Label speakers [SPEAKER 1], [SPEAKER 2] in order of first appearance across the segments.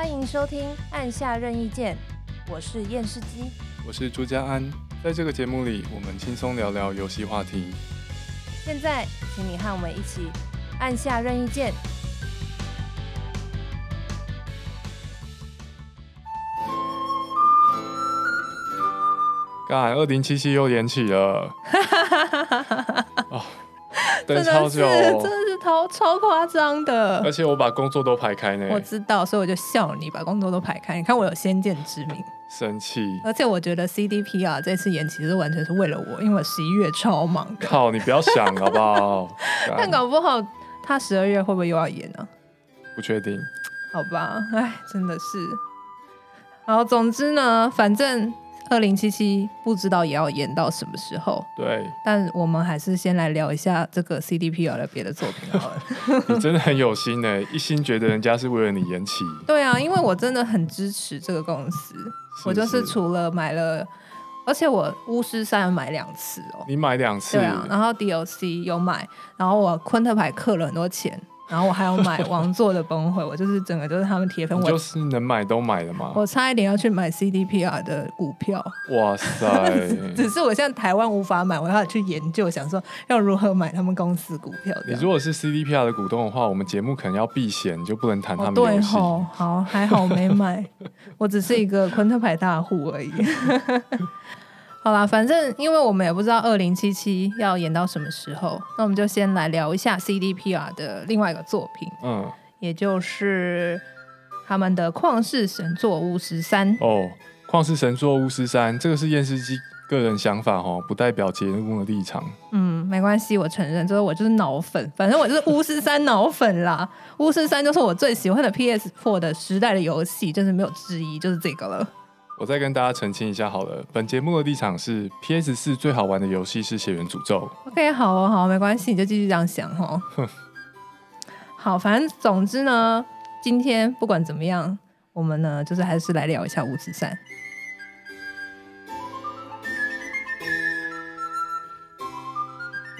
[SPEAKER 1] 欢迎收听《按下任意键》，我是验视机，
[SPEAKER 2] 我是朱家安。在这个节目里，我们轻松聊聊游戏话题。
[SPEAKER 1] 现在，请你和我们一起按下任意键。
[SPEAKER 2] 干，二零七七又延期了。哦等超久，
[SPEAKER 1] 真超超夸张的，
[SPEAKER 2] 而且我把工作都排开呢。
[SPEAKER 1] 我知道，所以我就笑你把工作都排开。你看我有先见之明，
[SPEAKER 2] 生气。
[SPEAKER 1] 而且我觉得 CDPR 这次延期是完全是为了我，因为我十一月超忙的。
[SPEAKER 2] 靠，你不要想好不好？
[SPEAKER 1] 但搞不好他十二月会不会又要演呢？啊？
[SPEAKER 2] 不确定。
[SPEAKER 1] 好吧，哎，真的是。好，总之呢，反正。二零七七不知道也要演到什么时候？
[SPEAKER 2] 对，
[SPEAKER 1] 但我们还是先来聊一下这个 CDPR 的别的作品好了。
[SPEAKER 2] 你真的很有心呢，一心觉得人家是为了你延期。
[SPEAKER 1] 对啊，因为我真的很支持这个公司，是是我就是除了买了，而且我巫师三买两次哦。
[SPEAKER 2] 你买两次？
[SPEAKER 1] 对啊，然后 DLC 有买，然后我昆特牌氪了很多钱。然后我还要买 王座的崩溃，我就是整个都是他们铁粉，我
[SPEAKER 2] 就是能买都买了嘛。
[SPEAKER 1] 我差一点要去买 CDPR 的股票，
[SPEAKER 2] 哇塞！
[SPEAKER 1] 只是我现在台湾无法买，我要去研究，想说要如何买他们公司股票。
[SPEAKER 2] 你如果是 CDPR 的股东的话，我们节目可能要避嫌，就不能谈他们。
[SPEAKER 1] 哦，对，好，还好没买，我只是一个昆特牌大户而已。好啦，反正因为我们也不知道二零七七要演到什么时候，那我们就先来聊一下 CDPR 的另外一个作品，嗯，也就是他们的《旷世神作巫师三》
[SPEAKER 2] 哦，《旷世神作巫师三》这个是验尸机个人想法哦，不代表节目的立场。
[SPEAKER 1] 嗯，没关系，我承认，就是我就是脑粉，反正我就是巫师三脑粉啦。巫师三就是我最喜欢的 PS Four 的时代的游戏，就是没有之一，就是这个了。
[SPEAKER 2] 我再跟大家澄清一下好了，本节目的立场是 PS 四最好玩的游戏是《血源诅咒》。
[SPEAKER 1] OK，好哦，好，没关系，你就继续这样想哦。好，反正总之呢，今天不管怎么样，我们呢就是还是来聊一下《巫师三》。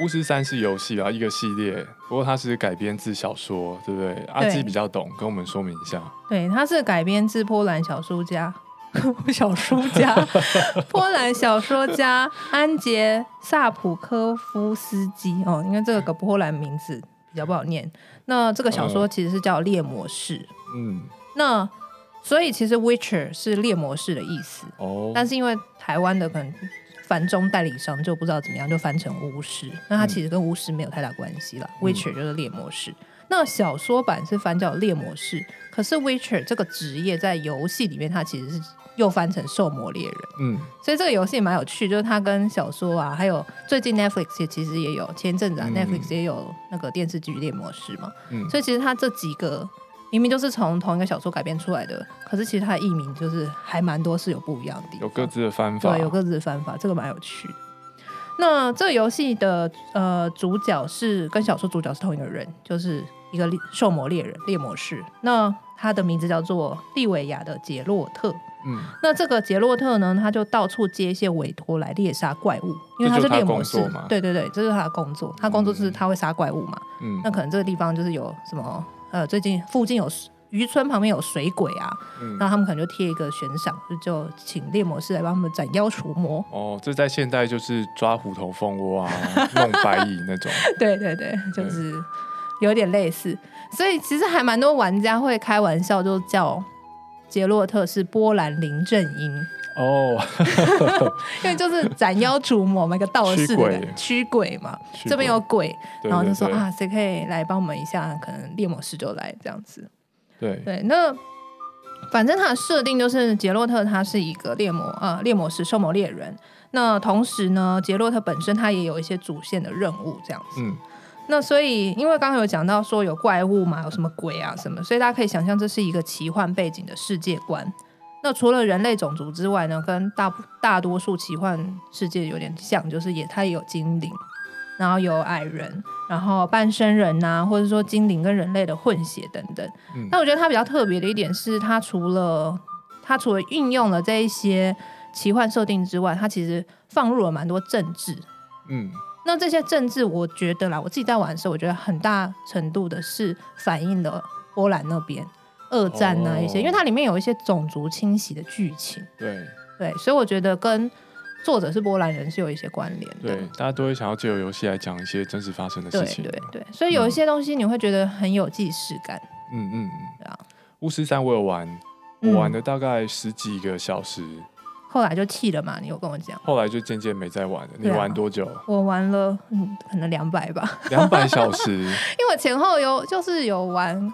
[SPEAKER 2] 《巫师三》是游戏啊，一个系列，不过它是改编自小说，对不对？阿基比较懂，跟我们说明一下。
[SPEAKER 1] 对，它是改编自波兰小说家。小说家，波兰小说家安杰萨普科夫斯基哦，因为这个波兰名字比较不好念。那这个小说其实是叫《猎魔士》，嗯，那所以其实 Witcher 是猎魔士的意思哦。但是因为台湾的可能繁中代理商就不知道怎么样，就翻成巫师。那它其实跟巫师没有太大关系了。Witcher 就是猎魔士。那小说版是翻叫猎魔士，可是 Witcher 这个职业在游戏里面，它其实是。又翻成兽魔猎人，嗯，所以这个游戏蛮有趣，就是它跟小说啊，还有最近 Netflix 也其实也有，前阵子啊、嗯、Netflix 也有那个电视剧猎魔士嘛，嗯，所以其实它这几个明明就是从同一个小说改编出来的，可是其实它的译名就是还蛮多是有不一样的地方，
[SPEAKER 2] 有各自的翻法，
[SPEAKER 1] 对，有各自的翻法，这个蛮有趣的。那这个游戏的呃主角是跟小说主角是同一个人，就是一个兽魔猎人猎魔士，那他的名字叫做利维亚的杰洛特。嗯，那这个杰洛特呢，他就到处接一些委托来猎杀怪物，因为他是猎魔士嘛。对对对，这是他的工作。他工作就是他会杀怪物嘛。嗯，那可能这个地方就是有什么呃，最近附近有渔村旁边有水鬼啊，嗯，那他们可能就贴一个悬赏，就就请猎魔师来帮他们斩妖除魔。
[SPEAKER 2] 哦，这在现代就是抓虎头蜂窝啊，弄白蚁那种。
[SPEAKER 1] 对对对，就是有点类似。所以其实还蛮多玩家会开玩笑，就叫。杰洛特是波兰林正英哦，oh. 因为就是斩妖除魔，那个道士的驱鬼嘛，这边有鬼，然后就说啊，谁可以来帮我们一下？可能猎魔师就来这样子。
[SPEAKER 2] 对
[SPEAKER 1] 对，那反正他的设定就是杰洛特他是一个猎魔啊，猎魔师兽魔猎人。那同时呢，杰洛特本身他也有一些主线的任务这样子。嗯那所以，因为刚刚有讲到说有怪物嘛，有什么鬼啊什么，所以大家可以想象这是一个奇幻背景的世界观。那除了人类种族之外呢，跟大大多数奇幻世界有点像，就是也它也有精灵，然后有矮人，然后半生人呐、啊，或者说精灵跟人类的混血等等。嗯、那我觉得它比较特别的一点是，它除了它除了运用了这一些奇幻设定之外，它其实放入了蛮多政治。嗯。那这些政治，我觉得啦，我自己在玩的时候，我觉得很大程度的是反映了波兰那边，二战那一些，
[SPEAKER 2] 哦、
[SPEAKER 1] 因为它里面有一些种族清洗的剧情。
[SPEAKER 2] 对
[SPEAKER 1] 对，所以我觉得跟作者是波兰人是有一些关联的。
[SPEAKER 2] 对，大家都会想要借由游戏来讲一些真实发生的事情。
[SPEAKER 1] 对对对，所以有一些东西你会觉得很有既视感。
[SPEAKER 2] 嗯嗯嗯，
[SPEAKER 1] 对啊。
[SPEAKER 2] 巫师三我有玩，我玩了大概十几个小时。嗯
[SPEAKER 1] 后来就弃了嘛，你有跟我讲。
[SPEAKER 2] 后来就渐渐没再玩了。你玩多久？啊、
[SPEAKER 1] 我玩了，嗯，可能两百吧。
[SPEAKER 2] 两百小时。因
[SPEAKER 1] 为我前后有就是有玩，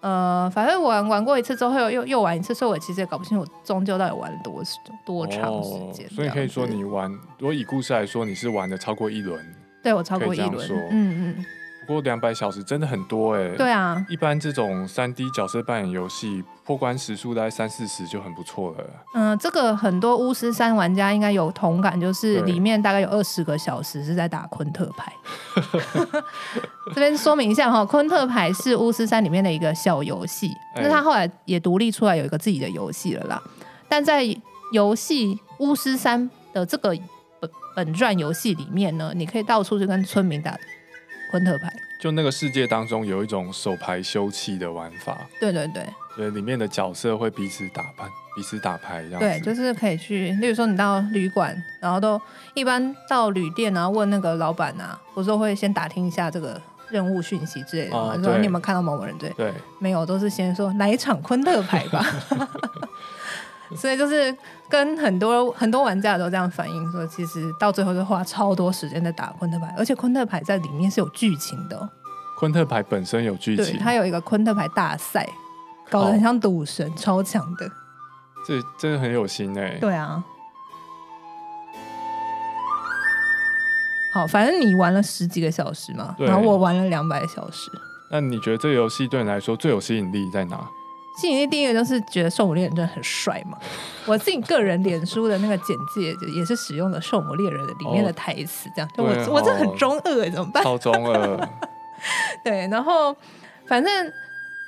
[SPEAKER 1] 呃，反正我玩玩过一次之后又又又玩一次，所以我其实也搞不清楚终究到底玩了多多长时间、哦。
[SPEAKER 2] 所以可以说你玩，如果以故事来说，你是玩的超过一轮。
[SPEAKER 1] 对，我超过一轮。嗯嗯。
[SPEAKER 2] 不过两百小时真的很多哎、欸。
[SPEAKER 1] 对啊。
[SPEAKER 2] 一般这种三 D 角色扮演游戏。破关时速大概三四十就很不错了。
[SPEAKER 1] 嗯、呃，这个很多巫师三玩家应该有同感，就是里面大概有二十个小时是在打昆特牌。这边说明一下哈，昆特牌是巫师三里面的一个小游戏，那、欸、他后来也独立出来有一个自己的游戏了啦。但在游戏巫师三的这个本本传游戏里面呢，你可以到处去跟村民打昆特牌。
[SPEAKER 2] 就那个世界当中有一种手牌休憩的玩法。
[SPEAKER 1] 对对对。
[SPEAKER 2] 所以，里面的角色会彼此打扮，彼此打牌这样子。
[SPEAKER 1] 对，就是可以去，例如说你到旅馆，然后都一般到旅店，然后问那个老板啊，不是会先打听一下这个任务讯息之类的嘛，哦、说你有没有看到某某人？对，
[SPEAKER 2] 对，
[SPEAKER 1] 没有，都是先说来一场昆特牌吧。所以就是跟很多很多玩家都这样反映说，其实到最后是花超多时间在打昆特牌，而且昆特牌在里面是有剧情的。
[SPEAKER 2] 昆特牌本身有剧情，
[SPEAKER 1] 它有一个昆特牌大赛。搞得很像赌神，超强的。
[SPEAKER 2] 这真的很有心哎。
[SPEAKER 1] 对啊。好，反正你玩了十几个小时嘛，然后我玩了两百小时。
[SPEAKER 2] 那你觉得这个游戏对你来说最有吸引力在哪？
[SPEAKER 1] 吸引力第一个就是觉得兽魔猎人真的很帅嘛。我自己个人脸书的那个简介就也是使用的兽魔猎人的里面的台词，这样。就我、哦、我这很中二哎，怎么办？
[SPEAKER 2] 超中二。
[SPEAKER 1] 对，然后反正。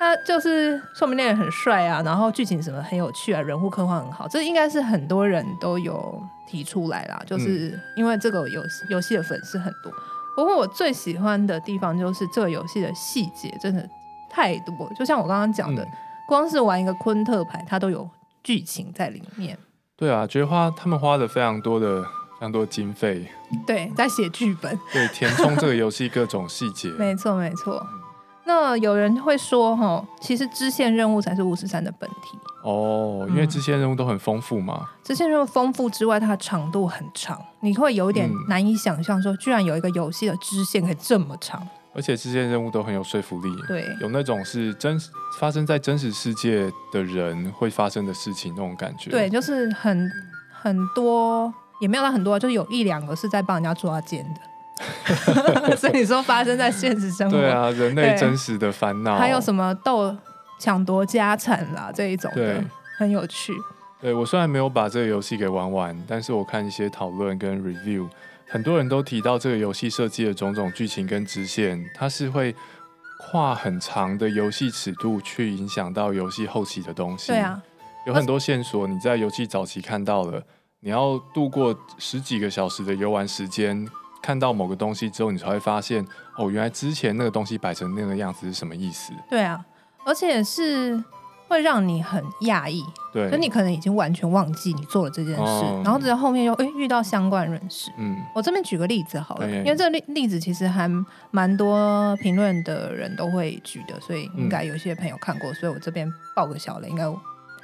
[SPEAKER 1] 他就是说明那人很帅啊，然后剧情什么很有趣啊，人物刻画很好，这应该是很多人都有提出来啦。就是因为这个游游戏的粉丝很多，不过我最喜欢的地方就是这个游戏的细节真的太多，就像我刚刚讲的，光是玩一个昆特牌，它都有剧情在里面。
[SPEAKER 2] 对啊，觉得花他们花了非常多的非常多的经费，
[SPEAKER 1] 对，在写剧本，
[SPEAKER 2] 对，填充这个游戏各种细节。
[SPEAKER 1] 没错，没错。那有人会说，哈，其实支线任务才是巫师三的本体
[SPEAKER 2] 哦，因为支线任务都很丰富嘛。
[SPEAKER 1] 嗯、支线任务丰富之外，它的长度很长，你会有点难以想象，说居然有一个游戏的支线可以这么长。
[SPEAKER 2] 而且这些任务都很有说服力，
[SPEAKER 1] 对，
[SPEAKER 2] 有那种是真实发生在真实世界的人会发生的事情那种感觉。
[SPEAKER 1] 对，就是很很多，也没有到很多，就是有一两个是在帮人家抓奸的。所以你说发生在现实生活，
[SPEAKER 2] 对啊，人类真实的烦恼，
[SPEAKER 1] 还有什么斗抢夺家产啦这一种的，很有趣。
[SPEAKER 2] 对，我虽然没有把这个游戏给玩完，但是我看一些讨论跟 review，很多人都提到这个游戏设计的种种剧情跟支线，它是会跨很长的游戏尺度去影响到游戏后期的东西。
[SPEAKER 1] 对啊，
[SPEAKER 2] 有很多线索你在游戏早期看到了，你要度过十几个小时的游玩时间。看到某个东西之后，你才会发现哦，原来之前那个东西摆成那个样子是什么意思？
[SPEAKER 1] 对啊，而且是会让你很讶异，
[SPEAKER 2] 对，
[SPEAKER 1] 就你可能已经完全忘记你做了这件事，哦、然后直到后面又哎遇到相关人士。嗯，我这边举个例子好了，因为这个例例子其实还蛮多评论的人都会举的，所以应该有些朋友看过，所以我这边爆个小雷，应该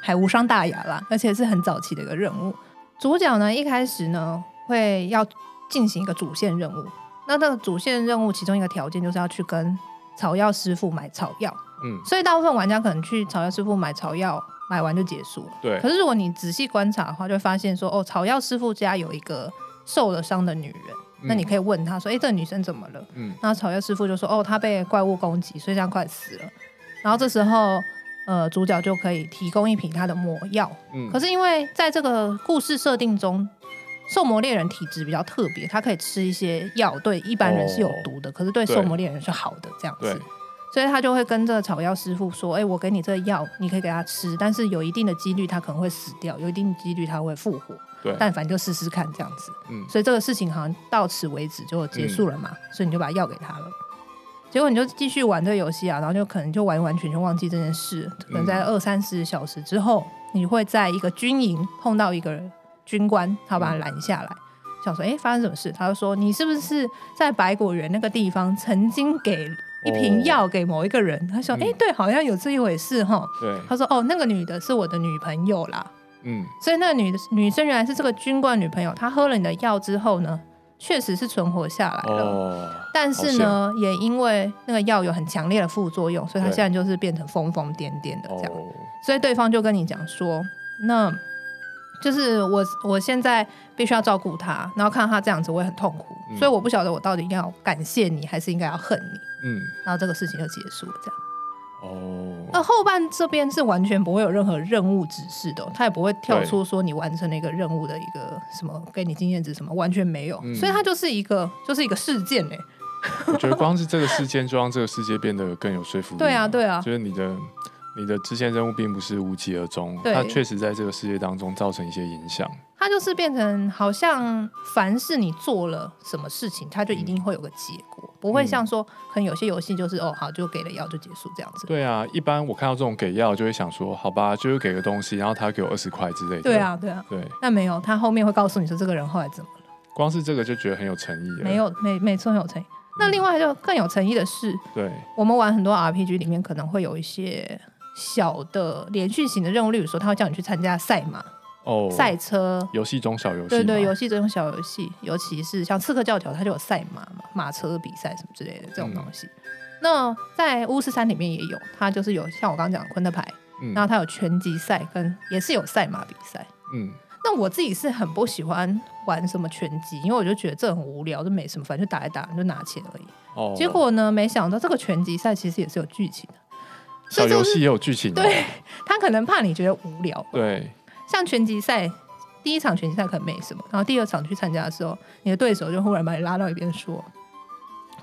[SPEAKER 1] 还无伤大雅啦。而且是很早期的一个任务，主角呢一开始呢会要。进行一个主线任务，那这个主线任务其中一个条件就是要去跟草药师傅买草药，嗯，所以大部分玩家可能去草药师傅买草药，买完就结束。了，
[SPEAKER 2] 对。
[SPEAKER 1] 可是如果你仔细观察的话，就会发现说，哦，草药师傅家有一个受了伤的女人，嗯，那你可以问他说，哎，这个女生怎么了？嗯，然后草药师傅就说，哦，她被怪物攻击，所以这样快死了。然后这时候，呃，主角就可以提供一瓶他的魔药，嗯，可是因为在这个故事设定中。兽魔猎人体质比较特别，他可以吃一些药，对一般人是有毒的，哦、可是对兽魔猎人是好的这样子，所以他就会跟这个草药师傅说：“哎、欸，我给你这个药，你可以给他吃，但是有一定的几率他可能会死掉，有一定的几率他会复活，
[SPEAKER 2] 对，
[SPEAKER 1] 但反正就试试看这样子。嗯，所以这个事情好像到此为止就结束了嘛，嗯、所以你就把药给他了。结果你就继续玩这个游戏啊，然后就可能就完完全全忘记这件事。可能在二三十小时之后，你会在一个军营碰到一个军官，他把他拦下来，想说：“哎，发生什么事？”他就说：“你是不是在百果园那个地方曾经给一瓶药给某一个人？”他说：“哎，对，好像有这一回事哈。”
[SPEAKER 2] 对，
[SPEAKER 1] 他说：“哦，那个女的是我的女朋友啦。”
[SPEAKER 2] 嗯，
[SPEAKER 1] 所以那个女的女生原来是这个军官女朋友，她喝了你的药之后呢，确实是存活下来了，哦、但是呢，也因为那个药有很强烈的副作用，所以她现在就是变成疯疯癫癫的这样。哦、所以对方就跟你讲说，那就是我我现在必须要照顾她，然后看到她这样子，我也很痛苦，嗯、所以我不晓得我到底要感谢你，还是应该要恨你。嗯，然后这个事情就结束了，这样。哦，那后半这边是完全不会有任何任务指示的，他也不会跳出说你完成了一个任务的一个什么给你经验值什么，完全没有，嗯、所以它就是一个就是一个事件嘞。
[SPEAKER 2] 我觉得光是这个事件就让这个世界变得更有说服力。
[SPEAKER 1] 对啊，对啊，
[SPEAKER 2] 就是你的。你的支线任务并不是无疾而终，对它确实在这个世界当中造成一些影响。
[SPEAKER 1] 它就是变成好像凡是你做了什么事情，它就一定会有个结果，嗯、不会像说可能有些游戏就是哦好就给了药就结束这样子。
[SPEAKER 2] 对啊，一般我看到这种给药就会想说好吧，就是给个东西，然后他给我二十块之类的。
[SPEAKER 1] 对啊，对啊，对。那没有，他后面会告诉你说这个人后来怎么了。
[SPEAKER 2] 光是这个就觉得很有诚意了。
[SPEAKER 1] 没有，没没错，很有诚意。那另外就更有诚意的是，
[SPEAKER 2] 对，
[SPEAKER 1] 我们玩很多 RPG 里面可能会有一些。小的连续型的任务，例如说，他会叫你去参加赛马、哦，赛车
[SPEAKER 2] 游戏中小游戏，
[SPEAKER 1] 对对，游戏中小游戏，尤其是像刺客教条，它就有赛马嘛，马车比赛什么之类的这种东西。嗯、那在巫师三里面也有，它就是有像我刚刚讲的昆特牌，嗯、然后它有拳击赛，跟也是有赛马比赛。嗯，那我自己是很不喜欢玩什么拳击，因为我就觉得这很无聊，就没什么，反正就打一打就拿钱而已。哦，结果呢，没想到这个拳击赛其实也是有剧情的。
[SPEAKER 2] 小游戏也有剧情，
[SPEAKER 1] 对，他可能怕你觉得无聊。
[SPEAKER 2] 对，
[SPEAKER 1] 像拳击赛，第一场拳击赛可能没什么，然后第二场去参加的时候，你的对手就忽然把你拉到一边说：“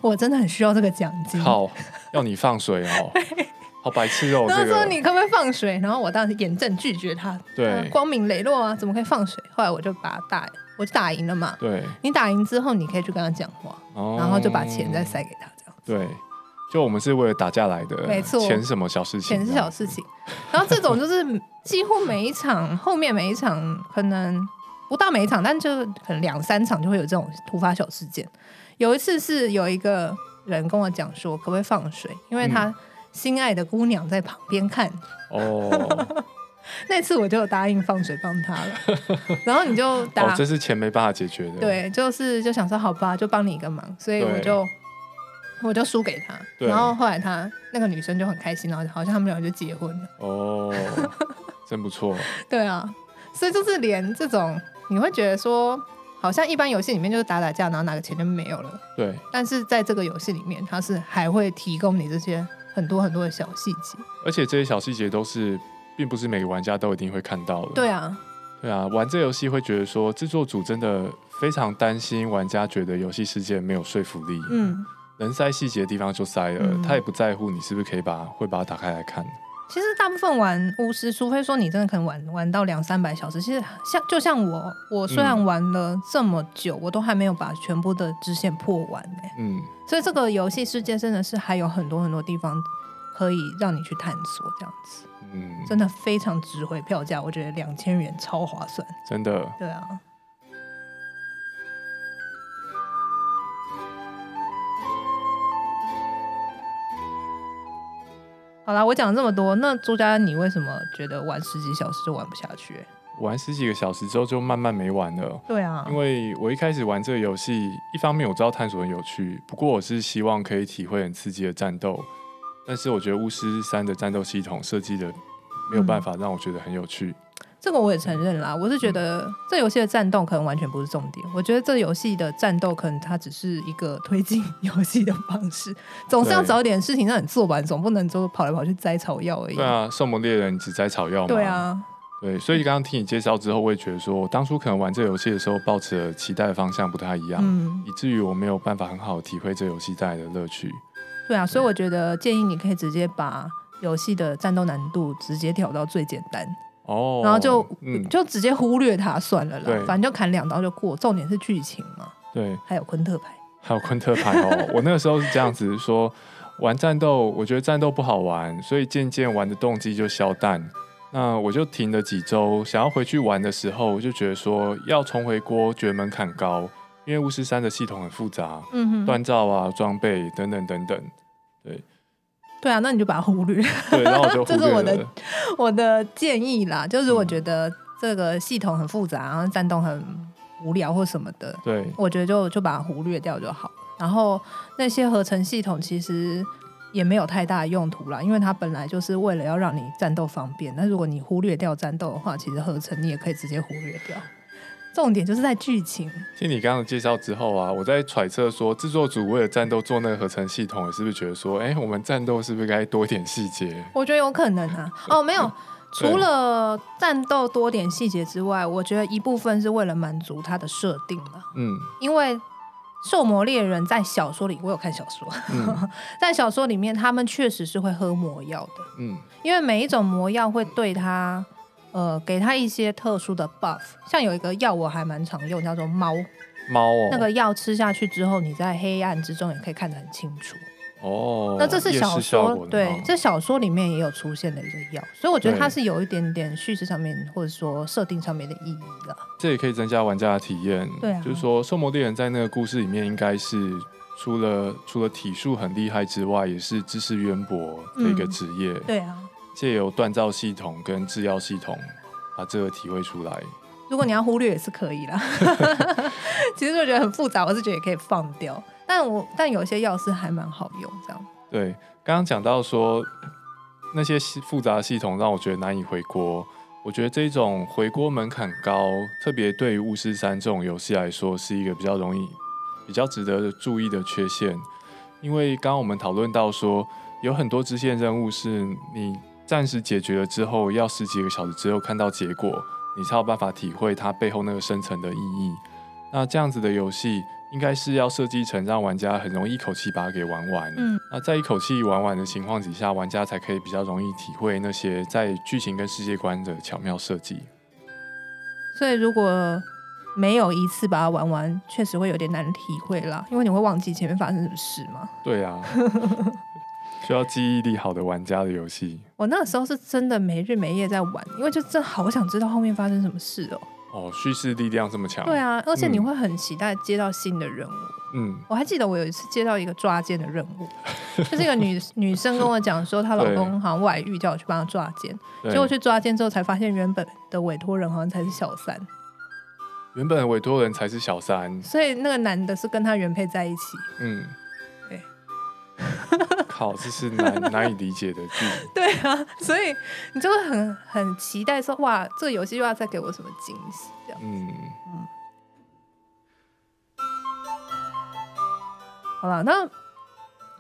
[SPEAKER 1] 我真的很需要这个奖金。”
[SPEAKER 2] 好，要你放水哦，好白痴哦。
[SPEAKER 1] 他说：“你可不可以放水？”然后我当时严正拒绝他。
[SPEAKER 2] 对，
[SPEAKER 1] 光明磊落啊，怎么可以放水？后来我就把他打，我就打赢了嘛。
[SPEAKER 2] 对，
[SPEAKER 1] 你打赢之后，你可以去跟他讲话，然后就把钱再塞给他，这样子。
[SPEAKER 2] 对。就我们是为了打架来的，
[SPEAKER 1] 没错，
[SPEAKER 2] 钱什么小事情，
[SPEAKER 1] 钱是小事情。然后这种就是几乎每一场，后面每一场可能不到每一场，但就可能两三场就会有这种突发小事件。有一次是有一个人跟我讲说，可不可以放水，因为他心爱的姑娘在旁边看。哦，那次我就答应放水帮他了。然后你就打，
[SPEAKER 2] 哦，这是钱没办法解决的。
[SPEAKER 1] 对，就是就想说好吧，就帮你一个忙，所以我就。我就输给他，对然后后来他那个女生就很开心，然后好像他们两个就结婚了。
[SPEAKER 2] 哦，真不错。
[SPEAKER 1] 对啊，所以就是连这种你会觉得说，好像一般游戏里面就是打打架，然后拿个钱就没有了。
[SPEAKER 2] 对。
[SPEAKER 1] 但是在这个游戏里面，它是还会提供你这些很多很多的小细节，
[SPEAKER 2] 而且这些小细节都是并不是每个玩家都一定会看到的。
[SPEAKER 1] 对啊，
[SPEAKER 2] 对啊，玩这游戏会觉得说，制作组真的非常担心玩家觉得游戏世界没有说服力。嗯。能塞细节的地方就塞了，嗯、他也不在乎你是不是可以把会把它打开来看。
[SPEAKER 1] 其实大部分玩巫师，除非说你真的可能玩玩到两三百小时，其实像就像我，我虽然玩了这么久，嗯、我都还没有把全部的支线破完呢。嗯，所以这个游戏世界真的是还有很多很多地方可以让你去探索，这样子，嗯，真的非常值回票价，我觉得两千元超划算，
[SPEAKER 2] 真的，
[SPEAKER 1] 对啊。好啦，我讲了这么多，那朱家，你为什么觉得玩十几小时就玩不下去？
[SPEAKER 2] 玩十几个小时之后就慢慢没玩了。
[SPEAKER 1] 对啊，
[SPEAKER 2] 因为我一开始玩这个游戏，一方面我知道探索很有趣，不过我是希望可以体会很刺激的战斗，但是我觉得巫师三的战斗系统设计的没有办法让我觉得很有趣。嗯
[SPEAKER 1] 这个我也承认啦，我是觉得这游戏的战斗可能完全不是重点。我觉得这游戏的战斗可能它只是一个推进 游戏的方式，总是要找点事情让你做完，总不能就跑来跑去摘草药而已。
[SPEAKER 2] 对啊，兽魔猎人只摘草药嘛。
[SPEAKER 1] 对啊，
[SPEAKER 2] 对，所以刚刚听你介绍之后，我也觉得说，我当初可能玩这游戏的时候，抱持的期待的方向不太一样，嗯，以至于我没有办法很好的体会这游戏带来的乐趣。
[SPEAKER 1] 对啊，所以我觉得建议你可以直接把游戏的战斗难度直接调到最简单。
[SPEAKER 2] 哦，
[SPEAKER 1] 然后就、嗯、就直接忽略它算了啦，反正就砍两刀就过。重点是剧情嘛，
[SPEAKER 2] 对，
[SPEAKER 1] 还有昆特牌。
[SPEAKER 2] 还有昆特牌哦。我那个时候是这样子说，玩战斗，我觉得战斗不好玩，所以渐渐玩的动机就消淡。那我就停了几周，想要回去玩的时候，我就觉得说要重回锅，觉得门槛高，因为巫师三的系统很复杂，嗯哼，锻造啊、装备等等等等，对。
[SPEAKER 1] 对啊，那你就把它忽略。
[SPEAKER 2] 对，然后我就忽略。
[SPEAKER 1] 这是我的我的建议啦，就是我觉得这个系统很复杂，然后战斗很无聊或什么的，
[SPEAKER 2] 对，
[SPEAKER 1] 我觉得就就把它忽略掉就好。然后那些合成系统其实也没有太大的用途啦，因为它本来就是为了要让你战斗方便。那如果你忽略掉战斗的话，其实合成你也可以直接忽略掉。重点就是在剧情。
[SPEAKER 2] 听你刚刚的介绍之后啊，我在揣测说，制作组为了战斗做那个合成系统，是不是觉得说，哎，我们战斗是不是该多一点细节？
[SPEAKER 1] 我觉得有可能啊。哦，没有，除了战斗多点细节之外，我觉得一部分是为了满足它的设定了。嗯，因为兽魔猎人在小说里，我有看小说，嗯、在小说里面，他们确实是会喝魔药的。嗯，因为每一种魔药会对他。呃，给他一些特殊的 buff，像有一个药我还蛮常用，叫做猫
[SPEAKER 2] 猫哦。
[SPEAKER 1] 那个药吃下去之后，你在黑暗之中也可以看得很清楚。
[SPEAKER 2] 哦，
[SPEAKER 1] 那这是小说，对，这小说里面也有出现的一个药，所以我觉得它是有一点点叙事上面或者说设定上面的意义的。
[SPEAKER 2] 这也可以增加玩家的体验。
[SPEAKER 1] 对啊，
[SPEAKER 2] 就是说，兽魔猎人在那个故事里面，应该是除了除了体术很厉害之外，也是知识渊博的一个职业。
[SPEAKER 1] 嗯，对啊。
[SPEAKER 2] 借由锻造系统跟制药系统，把这个体会出来。
[SPEAKER 1] 如果你要忽略也是可以啦。其实我觉得很复杂，我是觉得也可以放掉。但我但有些药是还蛮好用，这样。
[SPEAKER 2] 对，刚刚讲到说那些复杂系统让我觉得难以回锅。我觉得这种回锅门槛高，特别对于巫师三这种游戏来说，是一个比较容易、比较值得注意的缺陷。因为刚刚我们讨论到说，有很多支线任务是你。暂时解决了之后，要十几个小时之后看到结果，你才有办法体会它背后那个深层的意义。那这样子的游戏，应该是要设计成让玩家很容易一口气把它给玩完。嗯，那在一口气玩完的情况底下，玩家才可以比较容易体会那些在剧情跟世界观的巧妙设计。
[SPEAKER 1] 所以如果没有一次把它玩完，确实会有点难体会啦，因为你会忘记前面发生什么事嘛。
[SPEAKER 2] 对啊。需要记忆力好的玩家的游戏，
[SPEAKER 1] 我那个时候是真的没日没夜在玩，因为就真好想知道后面发生什么事哦。
[SPEAKER 2] 哦，叙事力量这么强。
[SPEAKER 1] 对啊，而且你会很期待接到新的任务。嗯，我还记得我有一次接到一个抓奸的任务，就是一个女女生跟我讲说，她老公好像外遇，叫我去帮她抓奸。结果去抓奸之后，才发现原本的委托人好像才是小三。
[SPEAKER 2] 原本的委托人才是小三，
[SPEAKER 1] 所以那个男的是跟他原配在一起。
[SPEAKER 2] 嗯。靠，这是难难以理解的剧。
[SPEAKER 1] 对啊，所以你就会很很期待说，哇，这个游戏又要再给我什么惊喜？这样。嗯嗯。好了，那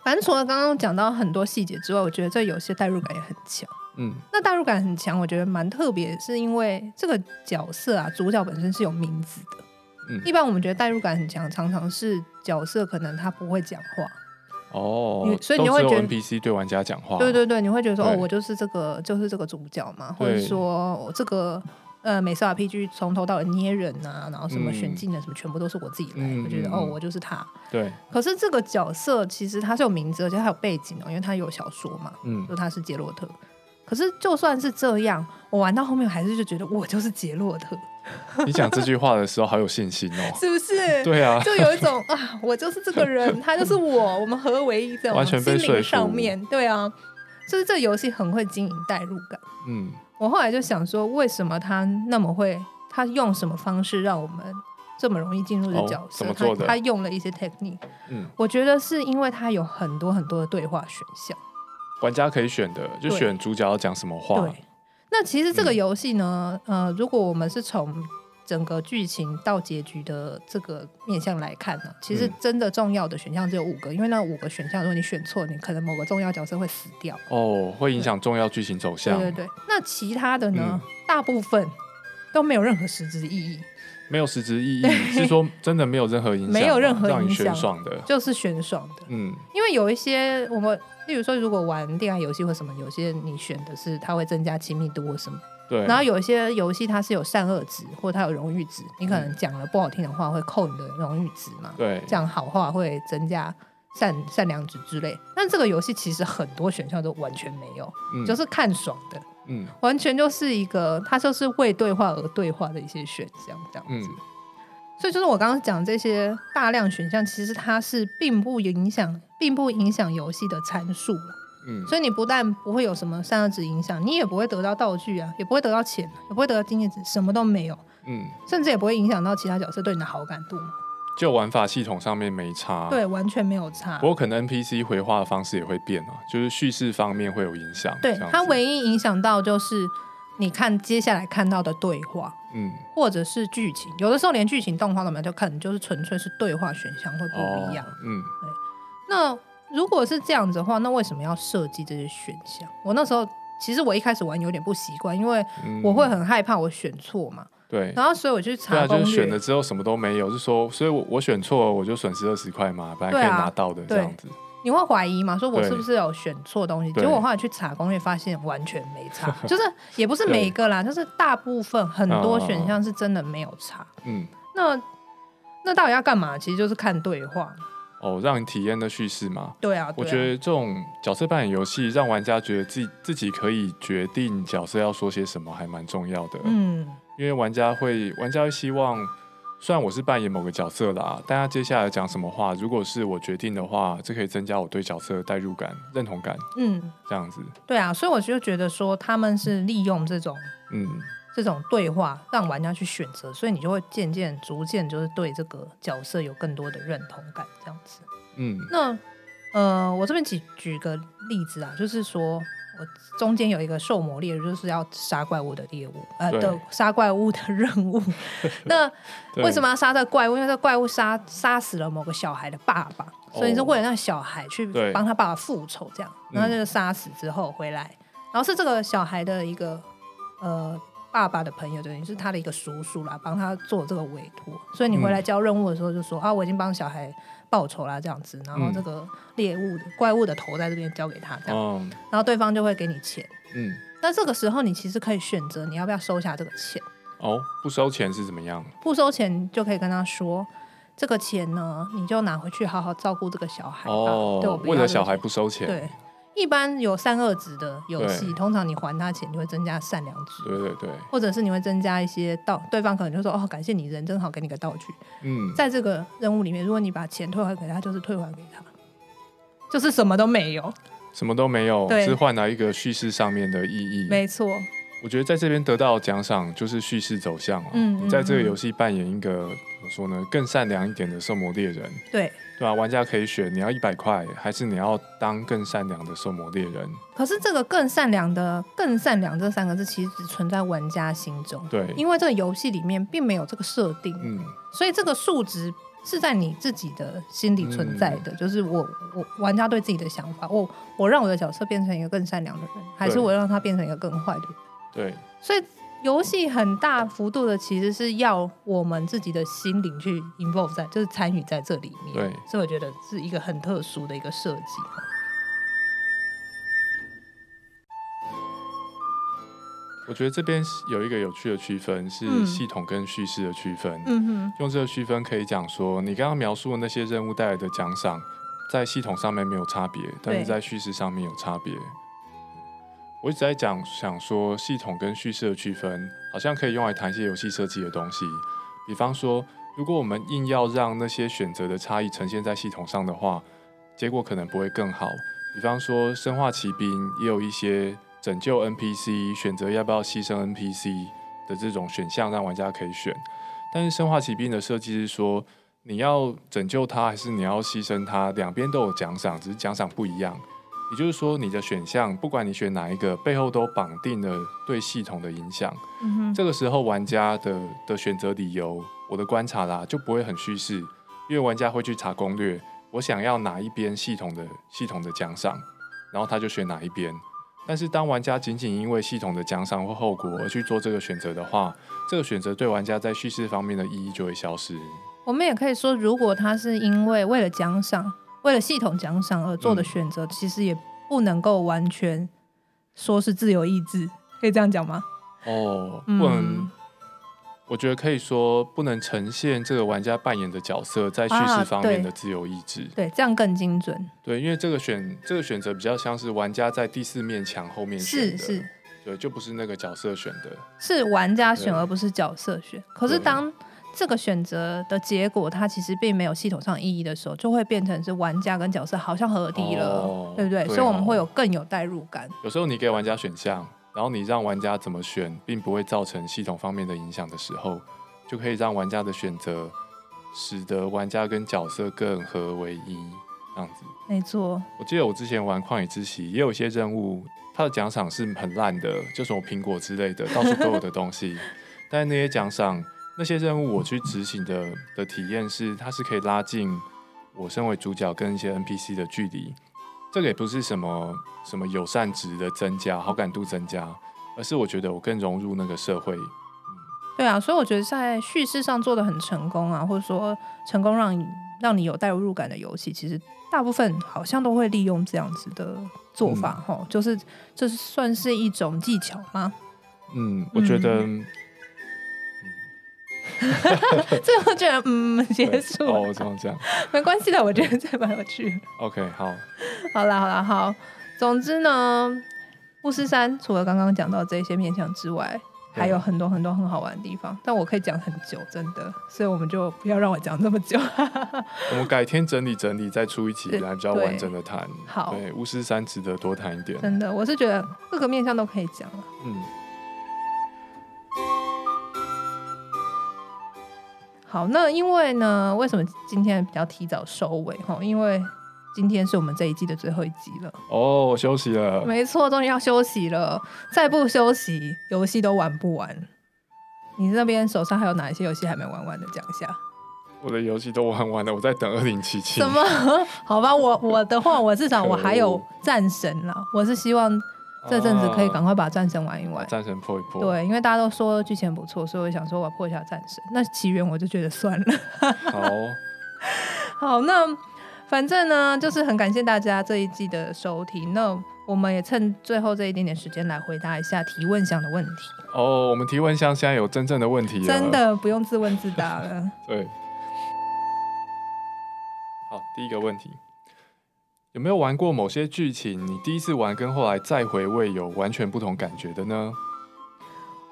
[SPEAKER 1] 反正除了刚刚讲到很多细节之外，我觉得这游戏代入感也很强。嗯，那代入感很强，我觉得蛮特别，是因为这个角色啊，主角本身是有名字的。嗯，一般我们觉得代入感很强，常常是角色可能他不会讲话。
[SPEAKER 2] 哦，所以你会觉得 NPC 对玩家讲话，
[SPEAKER 1] 对对对，你会觉得说，哦，我就是这个，就是这个主角嘛，或者说我这个呃，美式 RPG 从头到尾捏人啊，然后什么选技能什么，全部都是我自己来，我觉得哦，我就是他。
[SPEAKER 2] 对。
[SPEAKER 1] 可是这个角色其实他是有名字，而且他有背景哦，因为他有小说嘛，嗯，说他是杰洛特。可是就算是这样，我玩到后面还是就觉得我就是杰洛特。
[SPEAKER 2] 你讲这句话的时候好有信心哦，
[SPEAKER 1] 是不是？
[SPEAKER 2] 对啊，
[SPEAKER 1] 就有一种啊，我就是这个人，他就是我，我们合而为一，这种完全被说。上面对啊，就是这游戏很会经营代入感。嗯，我后来就想说，为什么他那么会？他用什么方式让我们这么容易进入的角色？哦、他他用了一些 technique。嗯，我觉得是因为他有很多很多的对话选项，
[SPEAKER 2] 玩家可以选的，就选主角要讲什么话。
[SPEAKER 1] 对。那其实这个游戏呢，嗯、呃，如果我们是从整个剧情到结局的这个面向来看呢，其实真的重要的选项只有五个，因为那五个选项，如果你选错，你可能某个重要角色会死掉。
[SPEAKER 2] 哦，会影响重要剧情走向。
[SPEAKER 1] 对对对，那其他的呢，嗯、大部分都没有任何实质意义。
[SPEAKER 2] 没有实质意义，是说真的没有任何影响，
[SPEAKER 1] 没有任何影
[SPEAKER 2] 响，爽的，
[SPEAKER 1] 就是选爽的。嗯，因为有一些我们，例如说，如果玩恋爱游戏或什么，有些你选的是它会增加亲密度或什么。
[SPEAKER 2] 对。
[SPEAKER 1] 然后有一些游戏它是有善恶值，或它有荣誉值，你可能讲了不好听的话会扣你的荣誉值嘛。
[SPEAKER 2] 对。
[SPEAKER 1] 讲好话会增加善善良值之类。但这个游戏其实很多选项都完全没有，嗯、就是看爽的。嗯，完全就是一个，它就是为对话而对话的一些选项这样子。嗯，所以就是我刚刚讲这些大量选项，其实它是并不影响，并不影响游戏的参数。嗯，所以你不但不会有什么善恶值影响，你也不会得到道具啊，也不会得到钱，也不会得到经验值，什么都没有。嗯，甚至也不会影响到其他角色对你的好感度。
[SPEAKER 2] 就玩法系统上面没差，
[SPEAKER 1] 对，完全没有差。
[SPEAKER 2] 不过可能 NPC 回话的方式也会变啊，就是叙事方面会有影响。
[SPEAKER 1] 对，它唯一影响到就是你看接下来看到的对话，嗯，或者是剧情，有的时候连剧情动画都没有，就可能就是纯粹是对话选项会不一样。哦、嗯，对。那如果是这样子的话，那为什么要设计这些选项？我那时候其实我一开始玩有点不习惯，因为我会很害怕我选错嘛。
[SPEAKER 2] 对，
[SPEAKER 1] 然后所以我去查攻略，
[SPEAKER 2] 就是选了之后什么都没有，就是说，所以我我选错了，我就损失二十块嘛，本来可以拿到的这样子。
[SPEAKER 1] 你会怀疑嘛？说我是不是有选错东西？结果我后来去查攻略，发现完全没差，就是也不是每一个啦，就是大部分很多选项是真的没有差。嗯，那那到底要干嘛？其实就是看对话。
[SPEAKER 2] 哦，让你体验的叙事嘛。
[SPEAKER 1] 对啊，
[SPEAKER 2] 我觉得这种角色扮演游戏，让玩家觉得自己自己可以决定角色要说些什么，还蛮重要的。嗯。因为玩家会，玩家会希望，虽然我是扮演某个角色啦，但他接下来讲什么话，如果是我决定的话，这可以增加我对角色的代入感、认同感。嗯，这样子。
[SPEAKER 1] 对啊，所以我就觉得说，他们是利用这种，嗯，这种对话让玩家去选择，所以你就会渐渐、逐渐就是对这个角色有更多的认同感，这样子。嗯，那呃，我这边举举个例子啊，就是说。中间有一个兽魔猎，就是要杀怪物的猎物，呃的杀怪物的任务。那为什么要杀这怪物？因为这怪物杀杀死了某个小孩的爸爸，所以是为了让小孩去帮他爸爸复仇，这样。然后就杀死之后回来，然后是这个小孩的一个呃爸爸的朋友，等于是他的一个叔叔啦，帮他做这个委托。所以你回来交任务的时候就说、嗯、啊，我已经帮小孩。报仇啦，这样子，然后这个猎物的、嗯、怪物的头在这边交给他，这样，嗯、然后对方就会给你钱。嗯，那这个时候你其实可以选择你要不要收下这个钱。
[SPEAKER 2] 哦，不收钱是怎么样？
[SPEAKER 1] 不收钱就可以跟他说，这个钱呢，你就拿回去好好照顾这个小孩吧。哦，对，为
[SPEAKER 2] 了小孩不收钱。
[SPEAKER 1] 对。一般有善恶值的游戏，通常你还他钱就会增加善良值，
[SPEAKER 2] 对对对，
[SPEAKER 1] 或者是你会增加一些道，对方可能就说哦，感谢你人真好，给你个道具。嗯，在这个任务里面，如果你把钱退还给他，就是退还给他，就是什么都没有，
[SPEAKER 2] 什么都没有，对。是换来一个叙事上面的意义。
[SPEAKER 1] 没错，
[SPEAKER 2] 我觉得在这边得到奖赏就是叙事走向了。嗯，你在这个游戏扮演一个怎么说呢，更善良一点的兽魔猎人。
[SPEAKER 1] 对。
[SPEAKER 2] 对啊，玩家可以选你要一百块，还是你要当更善良的兽魔猎人？
[SPEAKER 1] 可是这个更善良的、更善良这三个字，其实只存在玩家心中。
[SPEAKER 2] 对，
[SPEAKER 1] 因为这个游戏里面并没有这个设定，嗯，所以这个数值是在你自己的心里存在的。嗯、就是我，我玩家对自己的想法，我我让我的角色变成一个更善良的人，还是我让他变成一个更坏的人？
[SPEAKER 2] 对，
[SPEAKER 1] 所以。游戏很大幅度的其实是要我们自己的心灵去 involve 在，就是参与在这里面。
[SPEAKER 2] 对，
[SPEAKER 1] 所以我觉得是一个很特殊的一个设计。
[SPEAKER 2] 我觉得这边有一个有趣的区分，是系统跟叙事的区分。嗯哼，用这个区分可以讲说，你刚刚描述的那些任务带来的奖赏，在系统上面没有差别，但是在叙事上面有差别。我一直在讲，想说系统跟叙事的区分，好像可以用来谈一些游戏设计的东西。比方说，如果我们硬要让那些选择的差异呈现在系统上的话，结果可能不会更好。比方说，《生化奇兵》也有一些拯救 NPC、选择要不要牺牲 NPC 的这种选项，让玩家可以选。但是，《生化奇兵》的设计是说，你要拯救他还是你要牺牲他，两边都有奖赏，只是奖赏不一样。也就是说，你的选项不管你选哪一个，背后都绑定了对系统的影响。这个时候，玩家的的选择理由，我的观察啦，就不会很叙事，因为玩家会去查攻略，我想要哪一边系统的系统的奖赏，然后他就选哪一边。但是当玩家仅仅因为系统的奖赏或后果而去做这个选择的话，这个选择对玩家在叙事方面的意义就会消失。
[SPEAKER 1] 我们也可以说，如果他是因为为了奖赏、为了系统奖赏而做的选择，嗯、其实也不能够完全说是自由意志，可以这样讲吗？
[SPEAKER 2] 哦，不能。嗯我觉得可以说不能呈现这个玩家扮演的角色在叙事方面的自由意志。啊、
[SPEAKER 1] 对，对，这样更精准。
[SPEAKER 2] 对，因为这个选这个选择比较像是玩家在第四面墙后面选的，是是，对，就不是那个角色选的，
[SPEAKER 1] 是玩家选而不是角色选。可是当这个选择的结果它其实并没有系统上意义的时候，就会变成是玩家跟角色好像合体了，哦、对不对？对哦、所以我们会有更有代入感。
[SPEAKER 2] 有时候你给玩家选项。然后你让玩家怎么选，并不会造成系统方面的影响的时候，就可以让玩家的选择使得玩家跟角色更合为一，这样子。
[SPEAKER 1] 没错。
[SPEAKER 2] 我记得我之前玩旷野之息，也有一些任务，它的奖赏是很烂的，就什么苹果之类的，到处都有的东西。但是那些奖赏、那些任务，我去执行的的体验是，它是可以拉近我身为主角跟一些 NPC 的距离。这个也不是什么什么友善值的增加、好感度增加，而是我觉得我更融入那个社会。嗯，
[SPEAKER 1] 对啊，所以我觉得在叙事上做的很成功啊，或者说成功让你让你有代入感的游戏，其实大部分好像都会利用这样子的做法，哈、嗯，就是这算是一种技巧吗？
[SPEAKER 2] 嗯，我觉得。嗯
[SPEAKER 1] 最后居然嗯结束
[SPEAKER 2] 哦，这样这样
[SPEAKER 1] 没关系的，我觉得这蛮有趣。
[SPEAKER 2] OK，好，
[SPEAKER 1] 好啦好啦好，总之呢，巫师山除了刚刚讲到这些面向之外，还有很多很多很好玩的地方，但我可以讲很久，真的，所以我们就不要让我讲那么久。
[SPEAKER 2] 我们改天整理整理，再出一期来比较完整的谈。
[SPEAKER 1] 好，
[SPEAKER 2] 对，巫师山值得多谈一点。
[SPEAKER 1] 真的，我是觉得各个面向都可以讲了。嗯。好，那因为呢，为什么今天比较提早收尾？哈，因为今天是我们这一季的最后一集了。
[SPEAKER 2] 哦，我休息了。
[SPEAKER 1] 没错，终于要休息了。再不休息，游戏都玩不完。你那边手上还有哪一些游戏还没玩完的？讲一下。
[SPEAKER 2] 我的游戏都玩完了，我在等二零七七。
[SPEAKER 1] 什么？好吧，我我的话，我至少我还有战神了。我是希望。这阵子可以赶快把战神玩一玩，
[SPEAKER 2] 战神破一破。
[SPEAKER 1] 对，因为大家都说剧情不错，所以我想说我要破一下战神。那起源我就觉得算了。
[SPEAKER 2] 好，
[SPEAKER 1] 好，那反正呢，就是很感谢大家这一季的收听。那我们也趁最后这一点点时间来回答一下提问箱的问题。
[SPEAKER 2] 哦，我们提问箱现在有真正的问题了，
[SPEAKER 1] 真的不用自问自答了。
[SPEAKER 2] 对，好，第一个问题。有没有玩过某些剧情？你第一次玩跟后来再回味有完全不同感觉的呢？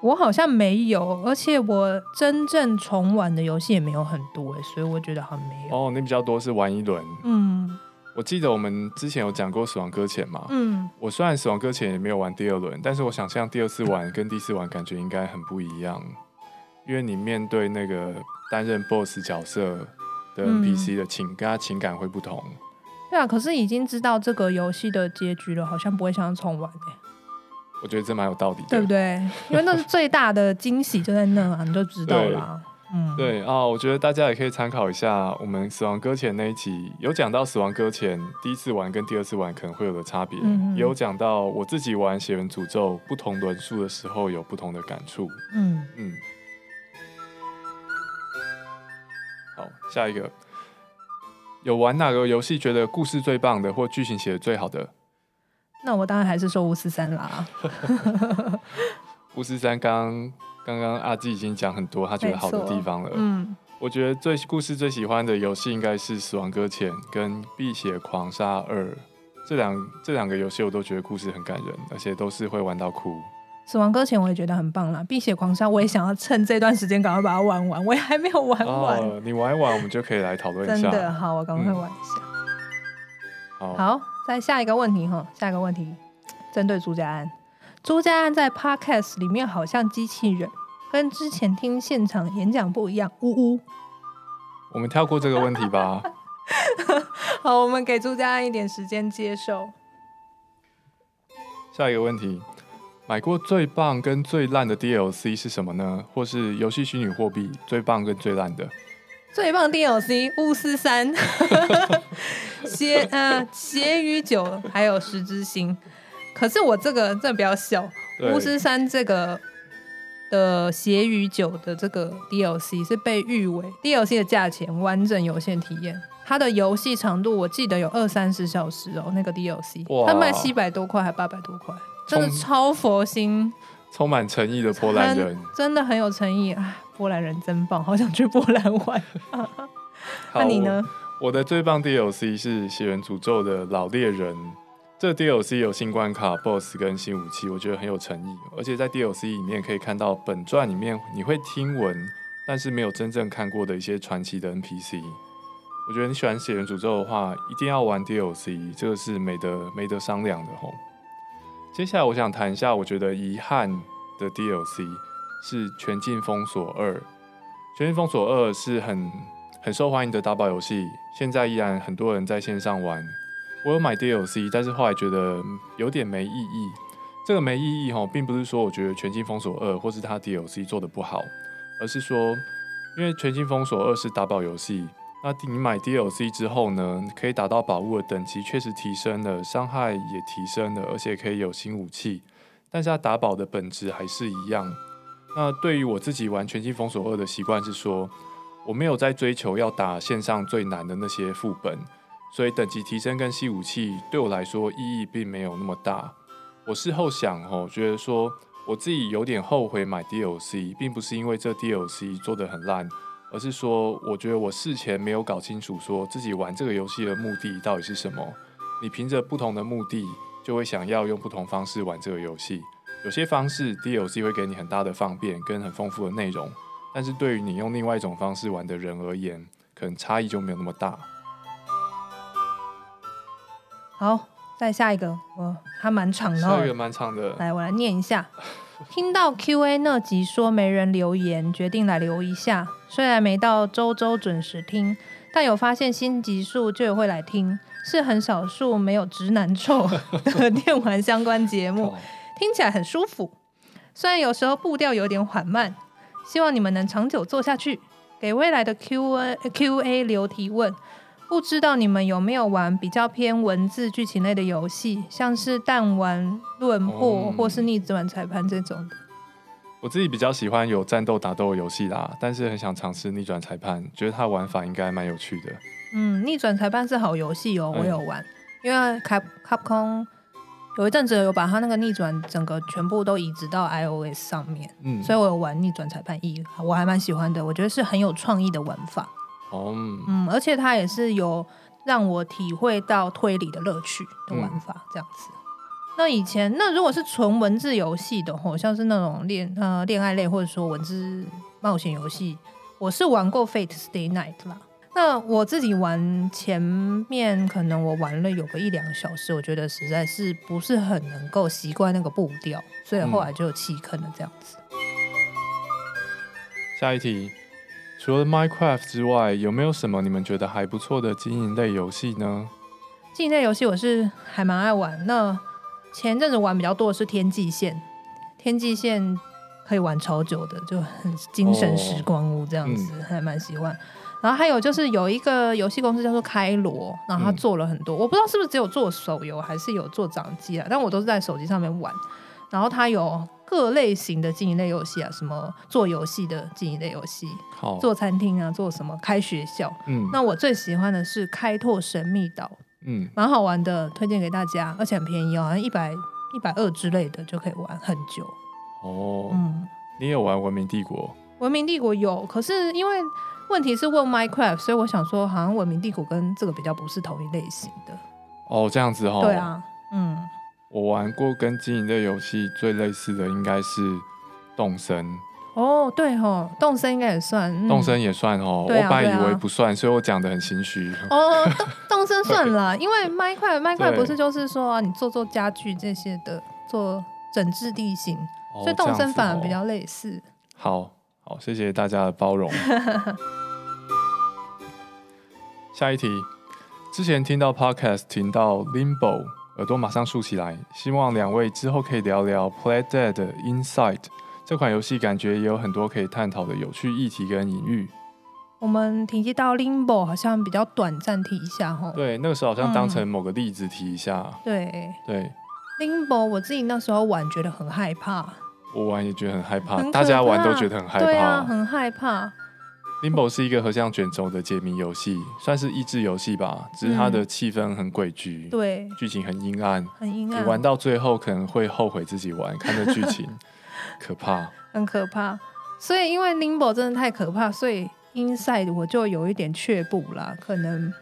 [SPEAKER 1] 我好像没有，而且我真正重玩的游戏也没有很多，所以我觉得好像没有。
[SPEAKER 2] 哦，你比较多是玩一轮。
[SPEAKER 1] 嗯，
[SPEAKER 2] 我记得我们之前有讲过《死亡搁浅》嘛。嗯，我虽然《死亡搁浅》也没有玩第二轮，但是我想象第二次玩跟第一次玩感觉应该很不一样，因为你面对那个担任 BOSS 角色的 NPC 的情，嗯、跟他情感会不同。
[SPEAKER 1] 对啊，可是已经知道这个游戏的结局了，好像不会想要重玩哎。
[SPEAKER 2] 我觉得这蛮有道理的，
[SPEAKER 1] 对不对？因为那是最大的惊喜就在那啊，你就知道了。嗯，
[SPEAKER 2] 对啊，我觉得大家也可以参考一下我们《死亡搁浅》那一集，有讲到《死亡搁浅》第一次玩跟第二次玩可能会有的差别，嗯、也有讲到我自己玩《血源诅咒》不同轮数的时候有不同的感触。嗯嗯。好，下一个。有玩哪个游戏觉得故事最棒的，或剧情写的最好的？
[SPEAKER 1] 那我当然还是说巫师三啦。
[SPEAKER 2] 巫师三刚刚刚阿基已经讲很多他觉得好的地方了。嗯，我觉得最故事最喜欢的游戏应该是《死亡搁浅》跟《碧血狂杀二》这两这两个游戏，我都觉得故事很感人，而且都是会玩到哭。
[SPEAKER 1] 死亡搁浅我也觉得很棒啦，碧血狂杀我也想要趁这段时间赶快把它玩完，我也还没有玩完。
[SPEAKER 2] 哦、你玩一玩，我们就可以来讨论一下。
[SPEAKER 1] 真的好，我赶快玩一下。
[SPEAKER 2] 嗯、好，
[SPEAKER 1] 好，再下一个问题哈，下一个问题，针对朱家安，朱家安在 Podcast 里面好像机器人，跟之前听现场演讲不一样，呜呜。
[SPEAKER 2] 我们跳过这个问题吧。
[SPEAKER 1] 好，我们给朱家安一点时间接受。
[SPEAKER 2] 下一个问题。买过最棒跟最烂的 DLC 是什么呢？或是游戏虚拟货币最棒跟最烂的？
[SPEAKER 1] 最棒 DLC 巫师三，血呃血与酒，还有十之星。可是我这个这比较小，巫师三这个的血与酒的这个 DLC 是被誉为 DLC 的价钱完整有限体验，它的游戏长度我记得有二三十小时哦，那个 DLC 它卖七百多块还八百多块，真的超佛心，
[SPEAKER 2] 充满诚意的波兰人，
[SPEAKER 1] 真的很有诚意啊！波兰人真棒，好想去波兰玩。那你呢？
[SPEAKER 2] 我的最棒 DLC 是《血源诅咒》的老猎人。这 DLC 有新关卡、BOSS 跟新武器，我觉得很有诚意。而且在 DLC 里面可以看到本传里面你会听闻，但是没有真正看过的一些传奇的 NPC。我觉得你喜欢《血源诅咒》的话，一定要玩 DLC，这个是没得没得商量的吼。接下来我想谈一下，我觉得遗憾的 DLC 是《全境封锁二》。《全境封锁二》是很很受欢迎的打宝游戏，现在依然很多人在线上玩。我有买 DLC，但是后来觉得有点没意义。这个没意义哈，并不是说我觉得《全境封锁二》或是它 DLC 做的不好，而是说，因为《全境封锁二》是打宝游戏，那你买 DLC 之后呢，可以打到宝物的等级确实提升了，伤害也提升了，而且可以有新武器，但是它打宝的本质还是一样。那对于我自己玩《全境封锁二》的习惯是说，我没有在追求要打线上最难的那些副本。所以等级提升跟新武器对我来说意义并没有那么大。我事后想哦，觉得说我自己有点后悔买 DLC，并不是因为这 DLC 做得很烂，而是说我觉得我事前没有搞清楚说自己玩这个游戏的目的到底是什么。你凭着不同的目的，就会想要用不同方式玩这个游戏。有些方式 DLC 会给你很大的方便跟很丰富的内容，但是对于你用另外一种方式玩的人而言，可能差异就没有那么大。
[SPEAKER 1] 好，再下一个，我还蛮长的，
[SPEAKER 2] 下一个蛮长的。
[SPEAKER 1] 来，我来念一下。听到 Q&A 那集说没人留言，决定来留一下。虽然没到周周准时听，但有发现新集数就有会来听，是很少数没有直男臭 的电玩相关节目，听起来很舒服。虽然有时候步调有点缓慢，希望你们能长久做下去。给未来的 Q&A Q&A 留提问。不知道你们有没有玩比较偏文字剧情类的游戏，像是弹丸论破或是逆转裁判这种的？
[SPEAKER 2] 我自己比较喜欢有战斗打斗的游戏啦，但是很想尝试逆转裁判，觉得它玩法应该蛮有趣的。
[SPEAKER 1] 嗯，逆转裁判是好游戏哦，我有玩，嗯、因为卡卡空有一阵子有把它那个逆转整个全部都移植到 iOS 上面，嗯，所以我有玩逆转裁判一，我还蛮喜欢的，我觉得是很有创意的玩法。
[SPEAKER 2] 哦，
[SPEAKER 1] 嗯，而且它也是有让我体会到推理的乐趣的玩法，这样子。嗯、那以前那如果是纯文字游戏的话，像是那种恋呃恋爱类或者说文字冒险游戏，我是玩过 Fate Stay Night 啦。那我自己玩前面可能我玩了有个一两个小时，我觉得实在是不是很能够习惯那个步调，所以后来就弃坑了这样子。嗯、
[SPEAKER 2] 下一题。除了 Minecraft 之外，有没有什么你们觉得还不错的经营类游戏呢？
[SPEAKER 1] 经营类游戏我是还蛮爱玩。那前阵子玩比较多的是天际线，天际线可以玩超久的，就很精神时光屋这样子，还蛮喜欢。然后还有就是有一个游戏公司叫做开罗，然后他做了很多，我不知道是不是只有做手游还是有做掌机啊，但我都是在手机上面玩。然后他有。各类型的经营类游戏啊，什么做游戏的经营类游戏，好做餐厅啊，做什么开学校。嗯，那我最喜欢的是开拓神秘岛，嗯，蛮好玩的，推荐给大家，而且很便宜哦，好像一百一百二之类的就可以玩很久。
[SPEAKER 2] 哦，嗯，你有玩文明帝国？
[SPEAKER 1] 文明帝国有，可是因为问题是问 Minecraft，所以我想说，好像文明帝国跟这个比较不是同一类型的。
[SPEAKER 2] 哦，这样子哦。
[SPEAKER 1] 对啊，嗯。
[SPEAKER 2] 我玩过跟经营类游戏最类似的应该是动森
[SPEAKER 1] 哦，对哦，动森应该也算，嗯、
[SPEAKER 2] 动森也算哦。啊、我本来以为不算，啊、所以我讲的很心虚。
[SPEAKER 1] 哦，动动森算了，因为麦块麦块不是就是说、啊、你做做家具这些的，做整治地形，哦、所以动森反而比较类似。
[SPEAKER 2] 好好，谢谢大家的包容。下一题，之前听到 podcast 听到 Limbo。耳朵马上竖起来，希望两位之后可以聊聊《Playdead Inside》这款游戏，感觉也有很多可以探讨的有趣议题跟隐喻。
[SPEAKER 1] 我们提及到《Limbo》，好像比较短暂提一下哈。
[SPEAKER 2] 对，那个时候好像当成某个例子提一下。
[SPEAKER 1] 嗯、对
[SPEAKER 2] 对
[SPEAKER 1] ，Limbo 我自己那时候玩觉得很害怕，
[SPEAKER 2] 我玩也觉得很害怕，大家玩都觉得很害怕。
[SPEAKER 1] 对啊，很害怕。
[SPEAKER 2] Limbo 是一个横向卷轴的解谜游戏，算是益智游戏吧，只是它的气氛很诡谲，
[SPEAKER 1] 嗯、对，
[SPEAKER 2] 剧情很阴暗，
[SPEAKER 1] 很阴暗。
[SPEAKER 2] 你玩到最后可能会后悔自己玩，看这剧情可怕，
[SPEAKER 1] 很可怕。所以因为 Limbo 真的太可怕，所以 Inside 我就有一点却步啦，可能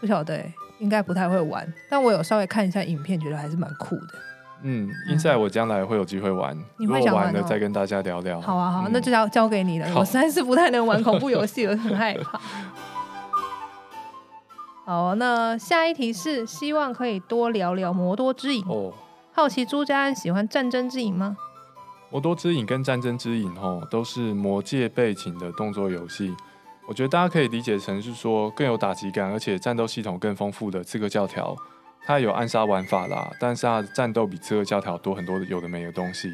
[SPEAKER 1] 不晓得、欸，应该不太会玩。但我有稍微看一下影片，觉得还是蛮酷的。
[SPEAKER 2] 嗯，Inside 我将来会有机会玩，
[SPEAKER 1] 你会想玩、哦、
[SPEAKER 2] 如果玩了再跟大家聊聊。
[SPEAKER 1] 好啊，好那就交交给你了。我实在是不太能玩恐怖游戏，我 很害怕。好，那下一题是希望可以多聊聊《魔多之影》哦。好奇朱家安喜欢《战争之影》吗？
[SPEAKER 2] 《魔多之影》跟《战争之影》哦都是魔界背景的动作游戏，我觉得大家可以理解成是说更有打击感，而且战斗系统更丰富的刺客教条。它有暗杀玩法啦，但是它的战斗比刺客教条多很多有的没的东西。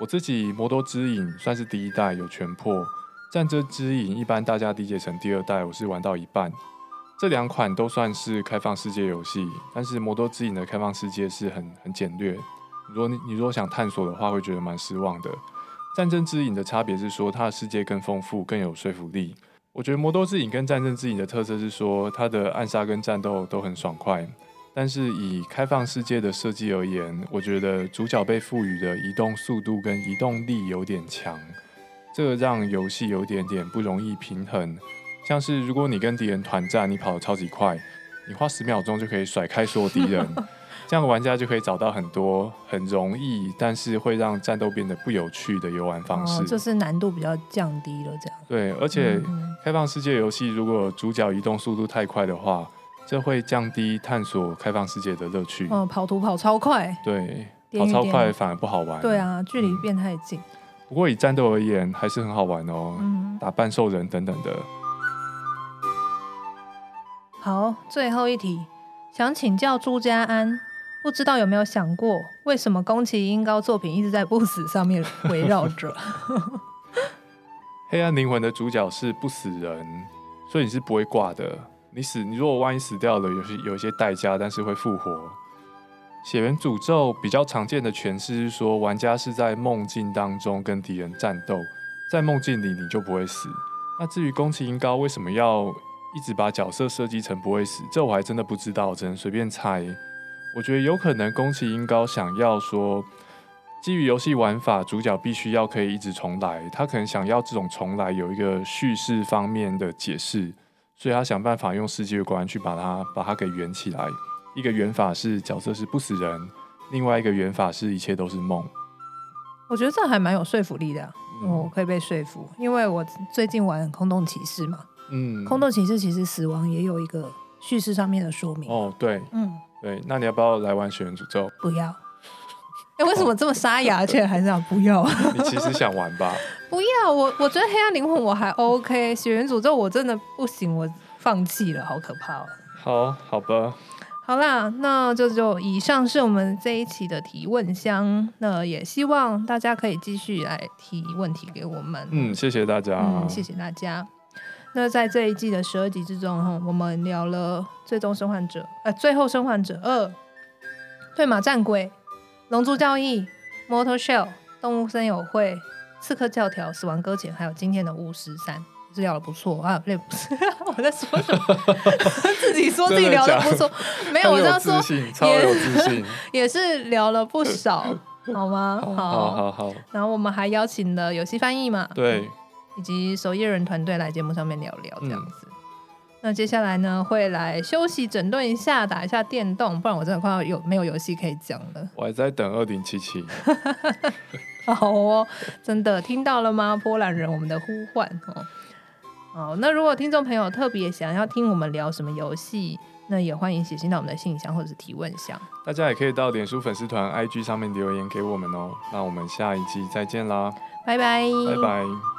[SPEAKER 2] 我自己魔多之影算是第一代有全破，战争之影一般大家理解成第二代，我是玩到一半。这两款都算是开放世界游戏，但是魔多之影的开放世界是很很简略。如果你如果想探索的话，会觉得蛮失望的。战争之影的差别是说它的世界更丰富，更有说服力。我觉得魔多之影跟战争之影的特色是说它的暗杀跟战斗都很爽快。但是以开放世界的设计而言，我觉得主角被赋予的移动速度跟移动力有点强，这个让游戏有点点不容易平衡。像是如果你跟敌人团战，你跑得超级快，你花十秒钟就可以甩开所有敌人，这样玩家就可以找到很多很容易，但是会让战斗变得不有趣的游玩方式。
[SPEAKER 1] 哦，就是难度比较降低了，这样。
[SPEAKER 2] 对，而且开放世界游戏如果主角移动速度太快的话。这会降低探索开放世界的乐趣。
[SPEAKER 1] 嗯，跑图跑超快。
[SPEAKER 2] 对，跑超快反而不好玩。
[SPEAKER 1] 对啊，距离变太近。
[SPEAKER 2] 不过以战斗而言，还是很好玩哦。嗯，打半兽人等等的。
[SPEAKER 1] 好，最后一题，想请教朱家安，不知道有没有想过，为什么宫崎英高作品一直在不死上面围绕着？
[SPEAKER 2] 黑暗灵魂的主角是不死人，所以你是不会挂的。你死，你如果万一死掉了，有些有一些代价，但是会复活。血缘诅咒比较常见的诠释是说，玩家是在梦境当中跟敌人战斗，在梦境里你就不会死。那至于宫崎英高为什么要一直把角色设计成不会死，这我还真的不知道，只能随便猜。我觉得有可能宫崎英高想要说，基于游戏玩法，主角必须要可以一直重来，他可能想要这种重来有一个叙事方面的解释。所以他想办法用世界观去把它把它给圆起来。一个圆法是角色是不死人，另外一个圆法是一切都是梦。
[SPEAKER 1] 我觉得这还蛮有说服力的，嗯，我可以被说服，因为我最近玩空洞骑士嘛。嗯，空洞骑士其实死亡也有一个叙事上面的说明。
[SPEAKER 2] 哦，对，嗯，对，那你要不要来玩血源诅咒？
[SPEAKER 1] 不要。哎，为什么这么沙哑，却还是要不要？
[SPEAKER 2] 你其实想玩吧？
[SPEAKER 1] 不要，我我觉得黑暗灵魂我还 OK，血缘诅咒我真的不行，我放弃了，好可怕哦。
[SPEAKER 2] 好，好吧。
[SPEAKER 1] 好啦，那就就以上是我们这一期的提问箱，那也希望大家可以继续来提问题给我们。
[SPEAKER 2] 嗯，谢谢大家。
[SPEAKER 1] 嗯，谢谢大家。那在这一季的十二集之中，哈，我们聊了《最终生还者》呃，《最后生还者二》、《对马战鬼》。龙珠教义、Motor Shell、动物森友会、刺客教条、死亡搁浅，还有今天的巫师三，是聊的不错啊。不是，我在说什么？自己说自己聊的不错，没有，我这样说也也是聊了不少，好吗？好，
[SPEAKER 2] 好，好，好。
[SPEAKER 1] 然后我们还邀请了游戏翻译嘛，
[SPEAKER 2] 对，
[SPEAKER 1] 以及守夜人团队来节目上面聊聊这样子。嗯那接下来呢，会来休息整顿一下，打一下电动，不然我真的快要有没有游戏可以讲了。
[SPEAKER 2] 我还在等二零七七。
[SPEAKER 1] 好哦，真的听到了吗？波兰人，我们的呼唤哦。好，那如果听众朋友特别想要听我们聊什么游戏，那也欢迎写信到我们的信箱或者是提问箱。
[SPEAKER 2] 大家也可以到脸书粉丝团、IG 上面留言给我们哦。那我们下一集再见啦，
[SPEAKER 1] 拜拜，
[SPEAKER 2] 拜拜。